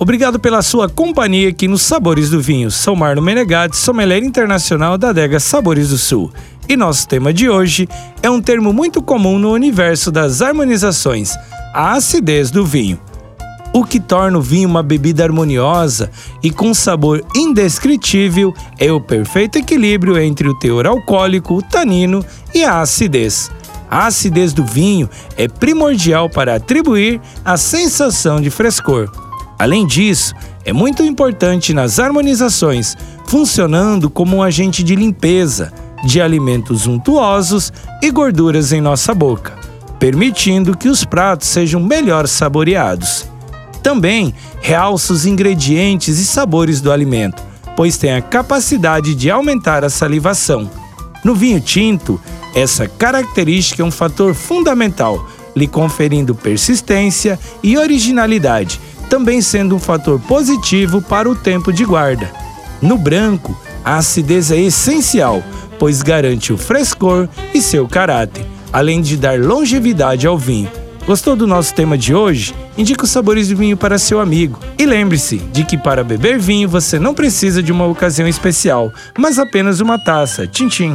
obrigado pela sua companhia aqui nos Sabores do Vinho. Sou Marlon Menegatti, sommelier internacional da adega Sabores do Sul. E nosso tema de hoje é um termo muito comum no universo das harmonizações, a acidez do vinho. O que torna o vinho uma bebida harmoniosa e com sabor indescritível é o perfeito equilíbrio entre o teor alcoólico, o tanino e a acidez. A acidez do vinho é primordial para atribuir a sensação de frescor. Além disso, é muito importante nas harmonizações, funcionando como um agente de limpeza de alimentos untuosos e gorduras em nossa boca, permitindo que os pratos sejam melhor saboreados. Também realça os ingredientes e sabores do alimento, pois tem a capacidade de aumentar a salivação. No vinho tinto, essa característica é um fator fundamental, lhe conferindo persistência e originalidade, também sendo um fator positivo para o tempo de guarda. No branco, a acidez é essencial, pois garante o frescor e seu caráter, além de dar longevidade ao vinho. Gostou do nosso tema de hoje? Indique os sabores de vinho para seu amigo. E lembre-se de que para beber vinho você não precisa de uma ocasião especial, mas apenas uma taça. Tchim, tchim.